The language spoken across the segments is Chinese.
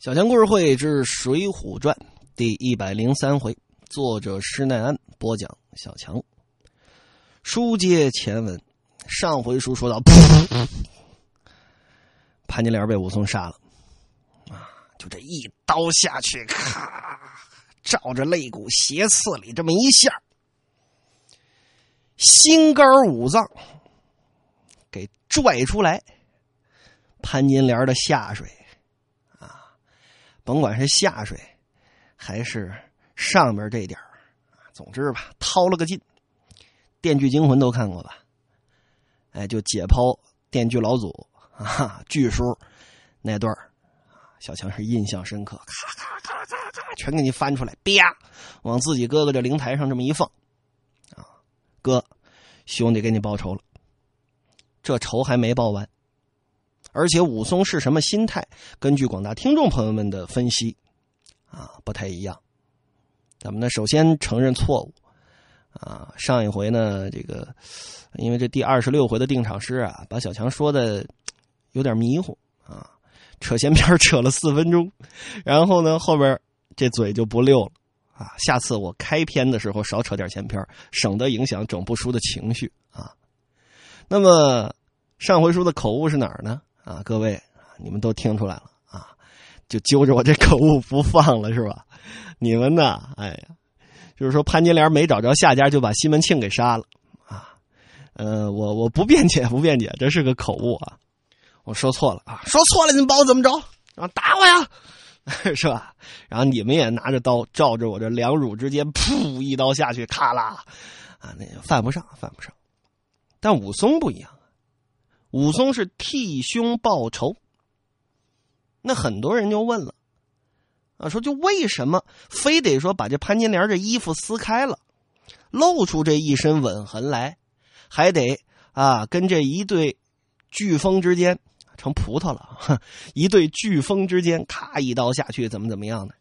小强故事会之《水浒传》第一百零三回，作者施耐庵播讲。小强，书接前文，上回书说到，潘金莲被武松杀了，啊，就这一刀下去，咔，照着肋骨斜刺里这么一下，心肝五脏给拽出来，潘金莲的下水。甭管是下水，还是上边这点总之吧，掏了个劲。《电锯惊魂》都看过吧？哎，就解剖电锯老祖啊，锯叔那段小强是印象深刻，咔咔咔咔咔，全给你翻出来，啪，往自己哥哥这灵台上这么一放，啊，哥，兄弟给你报仇了，这仇还没报完。而且武松是什么心态？根据广大听众朋友们的分析，啊，不太一样。咱们呢，首先承认错误，啊，上一回呢，这个因为这第二十六回的定场诗啊，把小强说的有点迷糊啊，扯闲篇扯了四分钟，然后呢，后边这嘴就不溜了啊。下次我开篇的时候少扯点闲篇，省得影响整部书的情绪啊。那么上回书的口误是哪儿呢？啊，各位，你们都听出来了啊，就揪着我这口误不放了是吧？你们呢？哎呀，就是说潘金莲没找着下家，就把西门庆给杀了啊。呃，我我不辩解，不辩解，这是个口误啊，我说错了啊，说错了，你们把我怎么着？啊，打我呀，是吧？然后你们也拿着刀照着我这两乳之间，噗，一刀下去，咔啦，啊，那犯不上，犯不上。但武松不一样。武松是替兄报仇，那很多人就问了，啊，说就为什么非得说把这潘金莲这衣服撕开了，露出这一身吻痕来，还得啊跟这一对飓风之间成葡萄了，一对飓风之间咔一刀下去，怎么怎么样的？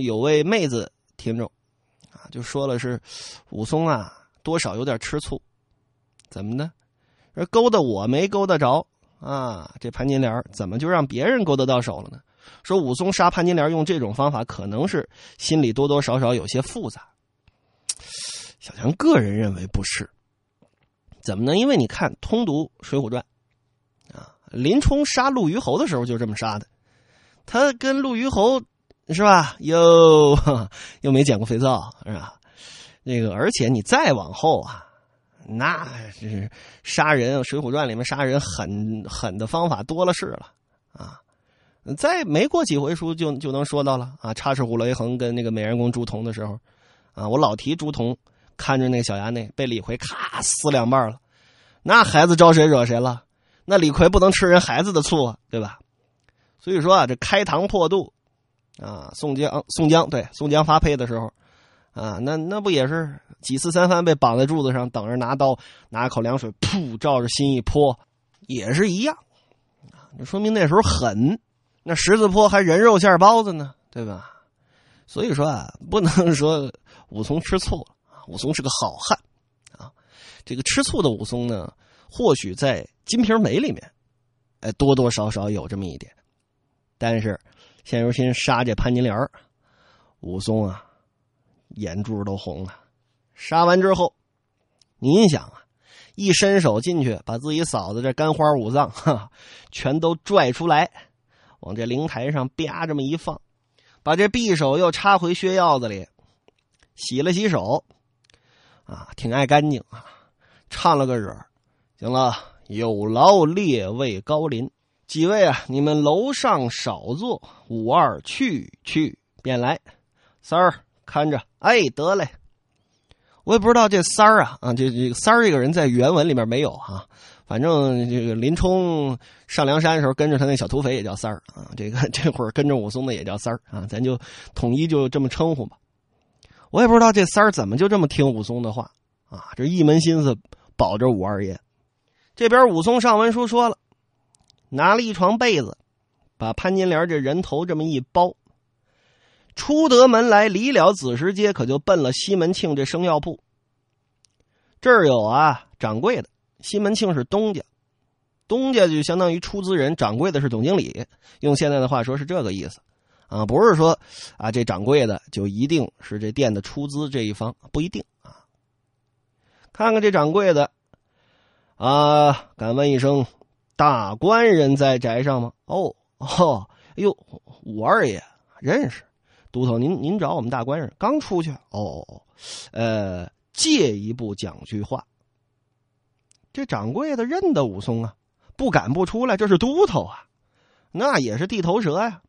有位妹子听众啊就说了是武松啊多少有点吃醋，怎么呢？而勾搭我没勾搭着啊！这潘金莲怎么就让别人勾搭到手了呢？说武松杀潘金莲用这种方法，可能是心里多多少少有些复杂。小强个人认为不是，怎么呢？因为你看通读《水浒传》，啊，林冲杀陆虞侯的时候就这么杀的，他跟陆虞侯是吧？又 又没捡过肥皂是吧？那个，而且你再往后啊。那是杀人，《水浒传》里面杀人狠狠的方法多了是了啊！再没过几回书就就能说到了啊！插翅虎雷横跟那个美人公朱仝的时候，啊，我老提朱仝看着那个小衙内被李逵咔撕两半了，那孩子招谁惹谁了？那李逵不能吃人孩子的醋啊，对吧？所以说啊，这开膛破肚啊，宋江宋江对宋江发配的时候。啊，那那不也是几次三番被绑在柱子上，等着拿刀拿口凉水，噗，照着心一泼，也是一样。啊，这说明那时候狠。那十字坡还人肉馅包子呢，对吧？所以说啊，不能说武松吃醋，武松是个好汉啊。这个吃醋的武松呢，或许在《金瓶梅》里面，哎，多多少少有这么一点。但是现如今杀这潘金莲武松啊。眼珠都红了，杀完之后，您想啊，一伸手进去，把自己嫂子这肝花五脏哈，全都拽出来，往这灵台上啪这么一放，把这匕首又插回靴腰子里，洗了洗手，啊，挺爱干净啊，唱了个惹，行了，有劳列位高临，几位啊，你们楼上少坐，五二去去便来，三儿。看着，哎，得嘞！我也不知道这三儿啊，啊，这这三儿这个人在原文里面没有哈。反正这个林冲上梁山的时候跟着他那小土匪也叫三儿啊。这个这会儿跟着武松的也叫三儿啊，咱就统一就这么称呼吧。我也不知道这三儿怎么就这么听武松的话啊，这一门心思保着武二爷。这边武松上文书说了，拿了一床被子，把潘金莲这人头这么一包。出得门来，离了子时街，可就奔了西门庆这生药铺。这儿有啊，掌柜的。西门庆是东家，东家就相当于出资人，掌柜的是总经理。用现在的话说是这个意思，啊，不是说啊这掌柜的就一定是这店的出资这一方，不一定啊。看看这掌柜的，啊，敢问一声，大官人在宅上吗？哦哦，哎呦，五二爷认识，都头您您找我们大官人刚出去哦，呃，借一步讲句话。这掌柜的认得武松啊，不敢不出来，这是都头啊，那也是地头蛇呀。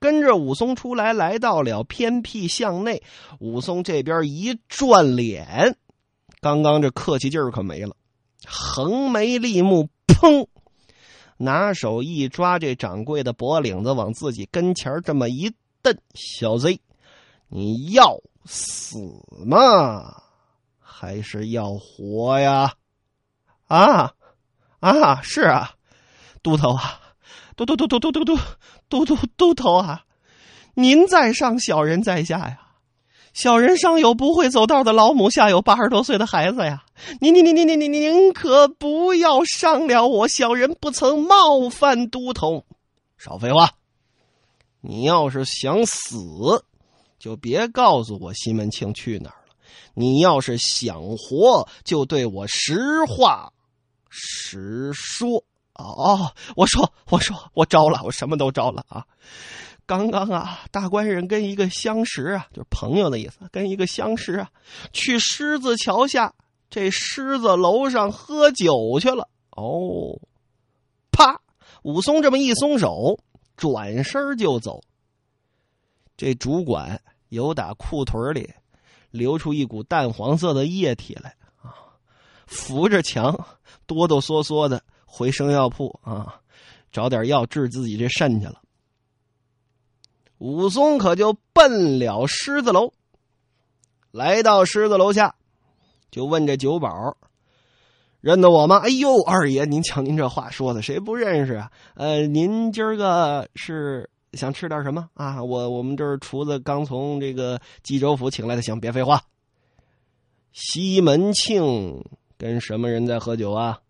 跟着武松出来，来到了偏僻巷内，武松这边一转脸，刚刚这客气劲儿可没了，横眉立目，砰，拿手一抓这掌柜的脖领子，往自己跟前这么一瞪：“小贼，你要死吗？还是要活呀？”啊，啊，是啊，都头啊，都都都都都都都都都都头啊，您在上，小人在下呀。小人上有不会走道的老母，下有八十多岁的孩子呀。您您您您您您您可不要伤了我，小人不曾冒犯都头。少废话，你要是想死，就别告诉我西门庆去哪儿了。你要是想活，就对我实话。实说哦，我说我说我招了，我什么都招了啊！刚刚啊，大官人跟一个相识啊，就是朋友的意思，跟一个相识啊，去狮子桥下这狮子楼上喝酒去了。哦，啪！武松这么一松手，转身就走。这主管有打裤腿里流出一股淡黄色的液体来啊，扶着墙。哆哆嗦嗦的回生药铺啊，找点药治自己这肾去了。武松可就奔了狮子楼，来到狮子楼下，就问这酒保：“认得我吗？”“哎呦，二爷，您瞧您这话说的，谁不认识啊？”“呃，您今儿个是想吃点什么啊？”“我我们这儿厨子刚从这个冀州府请来的。”“行，别废话。”西门庆。跟什么人在喝酒啊？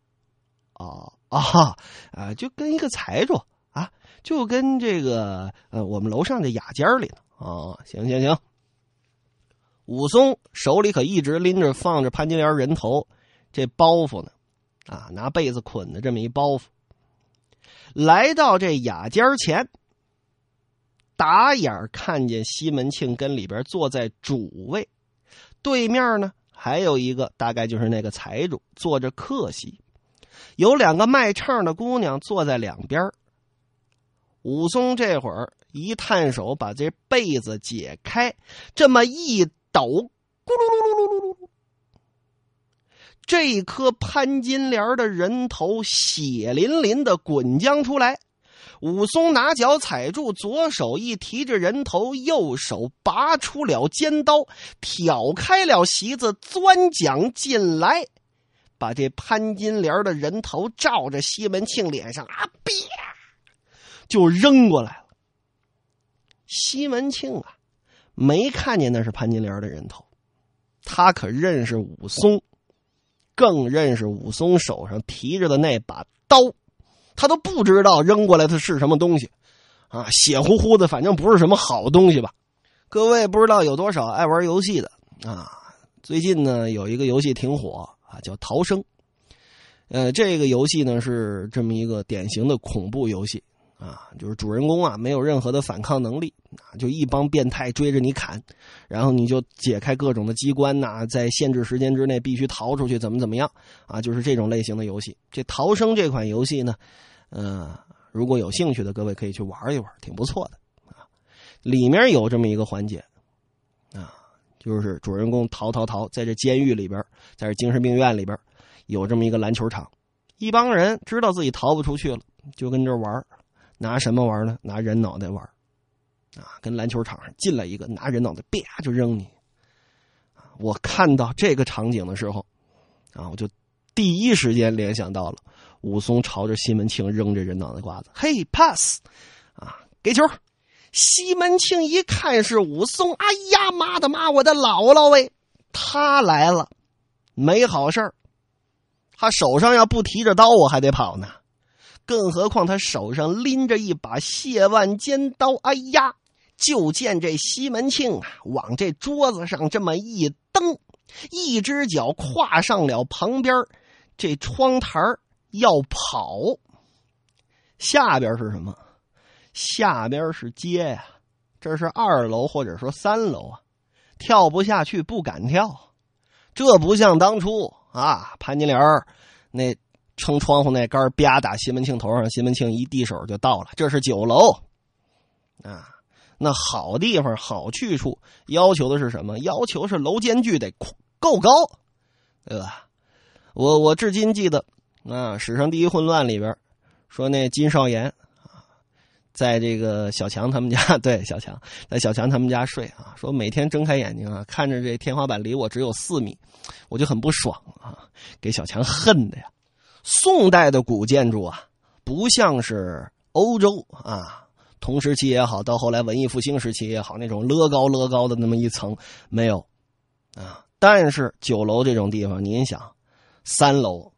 哦啊啊！就跟一个财主啊，就跟这个呃，我们楼上的雅间里呢。哦，行行行。武松手里可一直拎着放着潘金莲人头这包袱呢，啊，拿被子捆的这么一包袱。来到这雅间前，打眼看见西门庆跟里边坐在主位，对面呢。还有一个，大概就是那个财主坐着客席，有两个卖唱的姑娘坐在两边。武松这会儿一探手，把这被子解开，这么一抖，咕噜噜噜噜噜噜，这颗潘金莲的人头血淋淋的滚将出来。武松拿脚踩住，左手一提着人头，右手拔出了尖刀，挑开了席子，钻将进来，把这潘金莲的人头照着西门庆脸上啊，啪，就扔过来了。西门庆啊，没看见那是潘金莲的人头，他可认识武松，更认识武松手上提着的那把刀。他都不知道扔过来的是什么东西，啊，血乎乎的，反正不是什么好东西吧？各位不知道有多少爱玩游戏的啊？最近呢，有一个游戏挺火啊，叫《逃生》。呃，这个游戏呢是这么一个典型的恐怖游戏啊，就是主人公啊没有任何的反抗能力啊，就一帮变态追着你砍，然后你就解开各种的机关呐，在限制时间之内必须逃出去，怎么怎么样啊？就是这种类型的游戏。这《逃生》这款游戏呢。嗯，如果有兴趣的各位可以去玩一玩，挺不错的啊。里面有这么一个环节啊，就是主人公逃逃逃，在这监狱里边，在这精神病院里边，有这么一个篮球场，一帮人知道自己逃不出去了，就跟这玩拿什么玩呢？拿人脑袋玩啊，跟篮球场上进来一个，拿人脑袋啪就扔你。我看到这个场景的时候，啊，我就第一时间联想到了。武松朝着西门庆扔着人脑袋瓜子，嘿，pass，啊，给球！西门庆一看是武松，哎呀妈的妈，我的姥姥喂，他来了，没好事他手上要不提着刀，我还得跑呢。更何况他手上拎着一把谢万尖刀，哎呀！就见这西门庆啊，往这桌子上这么一蹬，一只脚跨上了旁边这窗台要跑。下边是什么？下边是街呀，这是二楼或者说三楼啊，跳不下去，不敢跳。这不像当初啊，潘金莲那撑窗户那杆啪打西门庆头上，西门庆一递手就到了。这是酒楼啊。那好地方、好去处，要求的是什么？要求是楼间距得够高，对吧？我我至今记得啊，《史上第一混乱》里边说那金少言啊，在这个小强他们家，对小强在小强他们家睡啊，说每天睁开眼睛啊，看着这天花板离我只有四米，我就很不爽啊，给小强恨的呀。宋代的古建筑啊，不像是欧洲啊。同时期也好，到后来文艺复兴时期也好，那种乐高乐高的那么一层没有啊。但是酒楼这种地方，您想，三楼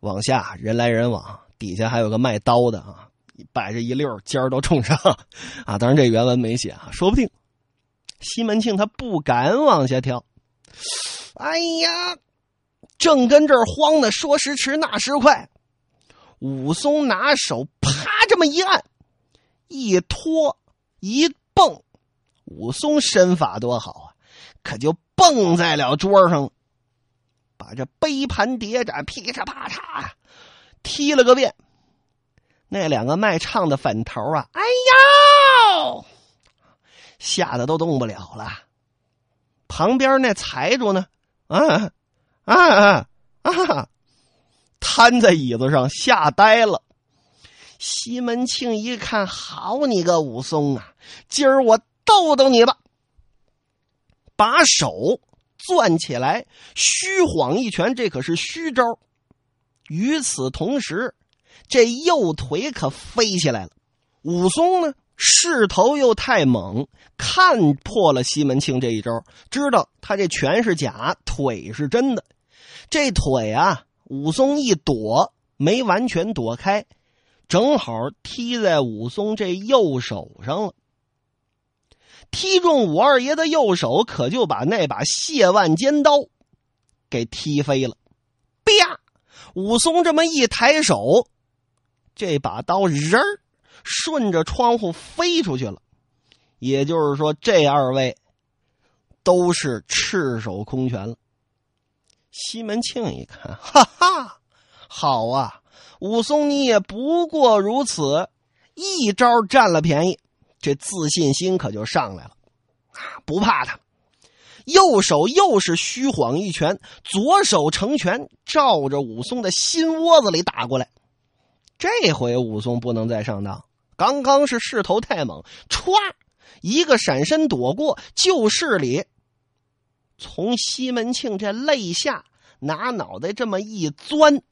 往下人来人往，底下还有个卖刀的啊，摆着一溜尖儿都冲上啊。当然这原文没写啊，说不定西门庆他不敢往下跳。哎呀，正跟这儿慌呢，说时迟那时快，武松拿手啪这么一按。一拖一蹦，武松身法多好啊，可就蹦在了桌上，把这杯盘碟盏噼嚓啪嚓踢了个遍。那两个卖唱的粉头啊，哎呀，吓得都动不了了。旁边那财主呢，啊啊啊，瘫在椅子上吓呆了。西门庆一看，好你个武松啊！今儿我逗逗你吧。把手攥起来，虚晃一拳，这可是虚招。与此同时，这右腿可飞起来了。武松呢，势头又太猛，看破了西门庆这一招，知道他这拳是假，腿是真的。这腿啊，武松一躲，没完全躲开。正好踢在武松这右手上了，踢中武二爷的右手，可就把那把谢万尖刀给踢飞了。啪！武松这么一抬手，这把刀人儿顺着窗户飞出去了。也就是说，这二位都是赤手空拳了。西门庆一看，哈哈，好啊！武松，你也不过如此，一招占了便宜，这自信心可就上来了，啊，不怕他。右手又是虚晃一拳，左手成拳，照着武松的心窝子里打过来。这回武松不能再上当，刚刚是势头太猛，歘，一个闪身躲过，就是里，从西门庆这肋下。拿脑袋这么一钻，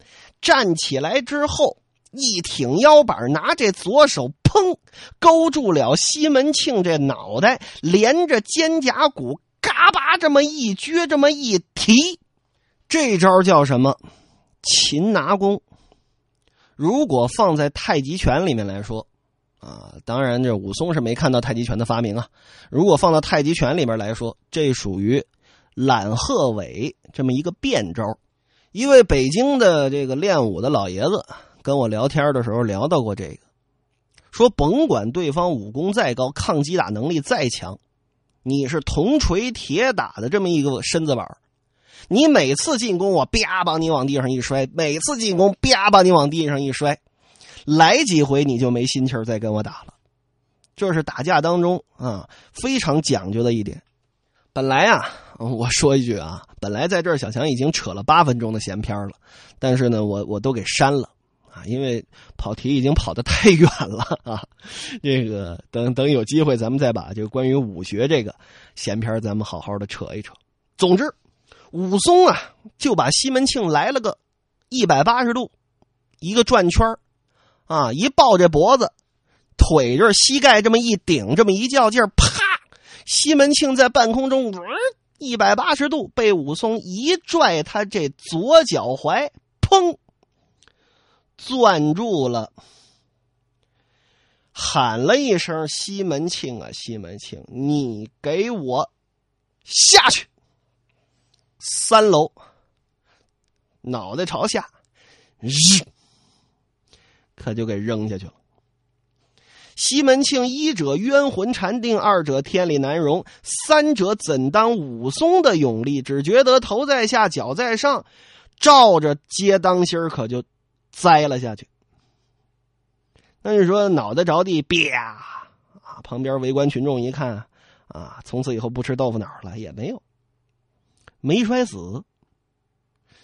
站起来之后一挺腰板，拿这左手砰勾住了西门庆这脑袋，连着肩胛骨嘎巴这么一撅，这么一提，这招叫什么？擒拿功。如果放在太极拳里面来说，啊，当然这武松是没看到太极拳的发明啊。如果放到太极拳里面来说，这属于。揽鹤尾这么一个变招，一位北京的这个练武的老爷子跟我聊天的时候聊到过这个，说甭管对方武功再高，抗击打能力再强，你是铜锤铁打的这么一个身子板你每次进攻我啪把你往地上一摔，每次进攻啪把你往地上一摔，来几回你就没心气再跟我打了，这是打架当中啊非常讲究的一点。本来啊。我说一句啊，本来在这儿小强已经扯了八分钟的闲篇了，但是呢，我我都给删了啊，因为跑题已经跑得太远了啊。这个等等有机会咱们再把这个关于武学这个闲篇咱们好好的扯一扯。总之，武松啊就把西门庆来了个一百八十度一个转圈啊，一抱这脖子，腿这膝盖这么一顶，这么一较劲，啪，西门庆在半空中。一百八十度被武松一拽，他这左脚踝，砰，攥住了，喊了一声：“西门庆啊，西门庆，你给我下去！”三楼，脑袋朝下，日，可就给扔下去了。西门庆一者冤魂缠定，二者天理难容，三者怎当武松的勇力？只觉得头在下，脚在上，照着接当心儿，可就栽了下去。那你说脑袋着地，啪！啊，旁边围观群众一看，啊，从此以后不吃豆腐脑了，也没有，没摔死。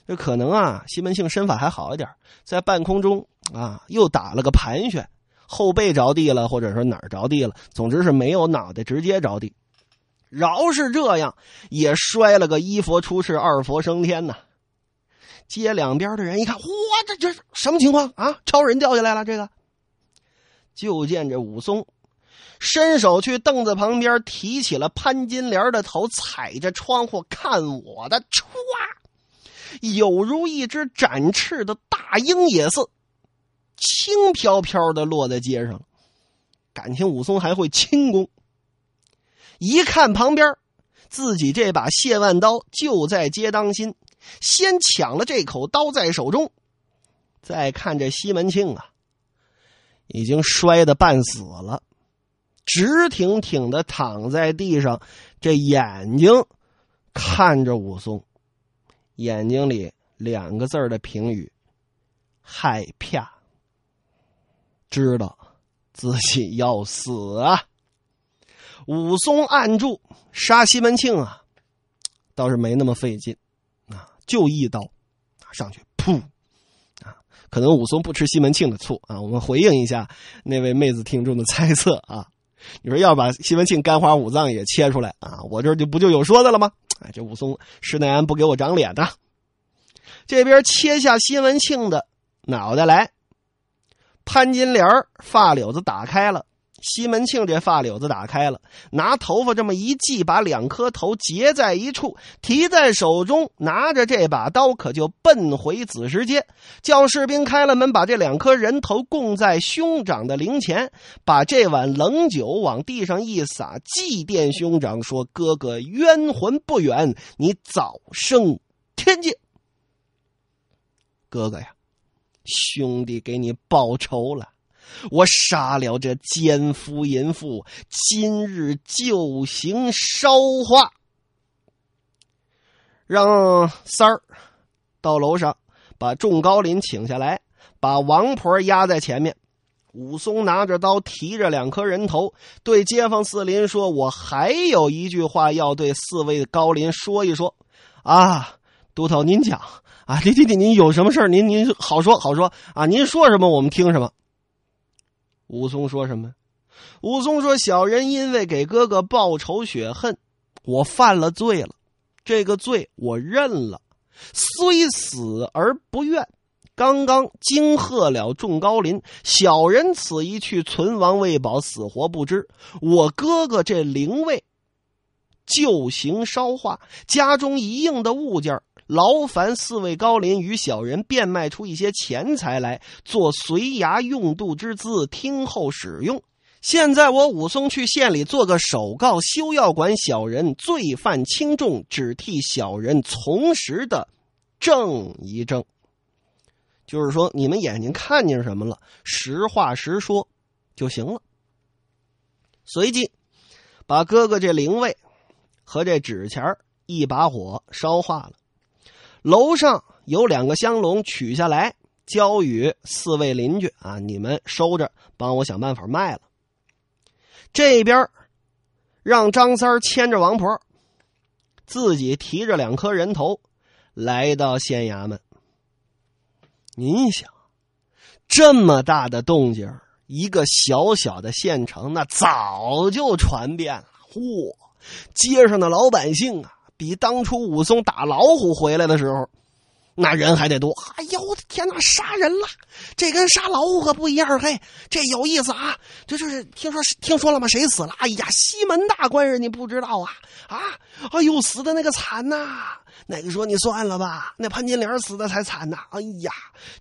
这可能啊，西门庆身法还好一点，在半空中啊，又打了个盘旋。后背着地了，或者说哪儿着地了，总之是没有脑袋直接着地。饶是这样，也摔了个一佛出世，二佛升天呐。街两边的人一看，哇，这这什么情况啊？超人掉下来了！这个，就见这武松伸手去凳子旁边提起了潘金莲的头，踩着窗户看我的，歘，有如一只展翅的大鹰也似。轻飘飘的落在街上，感情武松还会轻功。一看旁边，自己这把谢万刀就在街当心，先抢了这口刀在手中。再看这西门庆啊，已经摔得半死了，直挺挺的躺在地上，这眼睛看着武松，眼睛里两个字的评语：害怕。知道自己要死啊！武松按住杀西门庆啊，倒是没那么费劲啊，就一刀上去，噗啊！可能武松不吃西门庆的醋啊。我们回应一下那位妹子听众的猜测啊，你说要把西门庆肝花五脏也切出来啊，我这就不就有说的了吗？哎，这武松施耐庵不给我长脸的，这边切下西门庆的脑袋来。潘金莲发绺子打开了，西门庆这发绺子打开了，拿头发这么一系，把两颗头结在一处，提在手中，拿着这把刀，可就奔回子时街，叫士兵开了门，把这两颗人头供在兄长的灵前，把这碗冷酒往地上一撒，祭奠兄长，说：“哥哥冤魂不远，你早生天界。”哥哥呀。兄弟，给你报仇了！我杀了这奸夫淫妇，今日就行烧化。让三儿到楼上把众高林请下来，把王婆压在前面。武松拿着刀，提着两颗人头，对街坊四邻说：“我还有一句话要对四位高林说一说。”啊，都头您讲。啊，弟弟弟，您有什么事儿？您您好说好说啊！您说什么，我们听什么。武松说什么？武松说：“小人因为给哥哥报仇雪恨，我犯了罪了。这个罪我认了，虽死而不怨。刚刚惊吓了众高林，小人此一去，存亡未保，死活不知。我哥哥这灵位旧行烧化，家中一应的物件劳烦四位高邻与小人变卖出一些钱财来做随衙用度之资，听候使用。现在我武松去县里做个首告，休要管小人罪犯轻重，只替小人从实的正一正。就是说，你们眼睛看见什么了，实话实说就行了。随即，把哥哥这灵位和这纸钱一把火烧化了。楼上有两个香笼，取下来交与四位邻居啊，你们收着，帮我想办法卖了。这边让张三牵着王婆，自己提着两颗人头，来到县衙门。您想，这么大的动静，一个小小的县城，那早就传遍了。嚯，街上的老百姓啊！比当初武松打老虎回来的时候，那人还得多。哎呦我的天哪，杀人了！这跟杀老虎可不一样，嘿，这有意思啊！这就是听说听说了吗？谁死了？哎呀，西门大官人，你不知道啊？啊，哎呦，死的那个惨呐！那个说你算了吧，那潘金莲死的才惨呐！哎呀，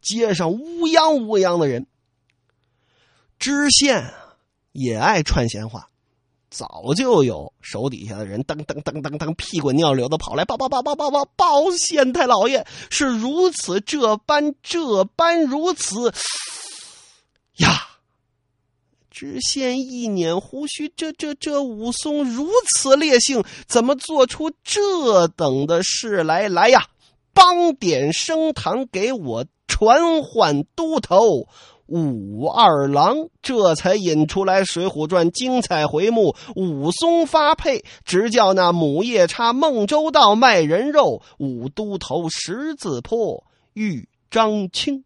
街上乌泱乌泱的人。知县也爱串闲话。早就有手底下的人噔噔噔噔噔屁滚尿流的跑来报报报报报报报县太老爷是如此这般这般如此 呀！知县一捻胡须，这这这武松如此烈性，怎么做出这等的事来？来呀，帮点升堂，给我传唤都头。武二郎这才引出来《水浒传》精彩回目：武松发配，直叫那母夜叉孟州道卖人肉；武都头十字坡遇张青。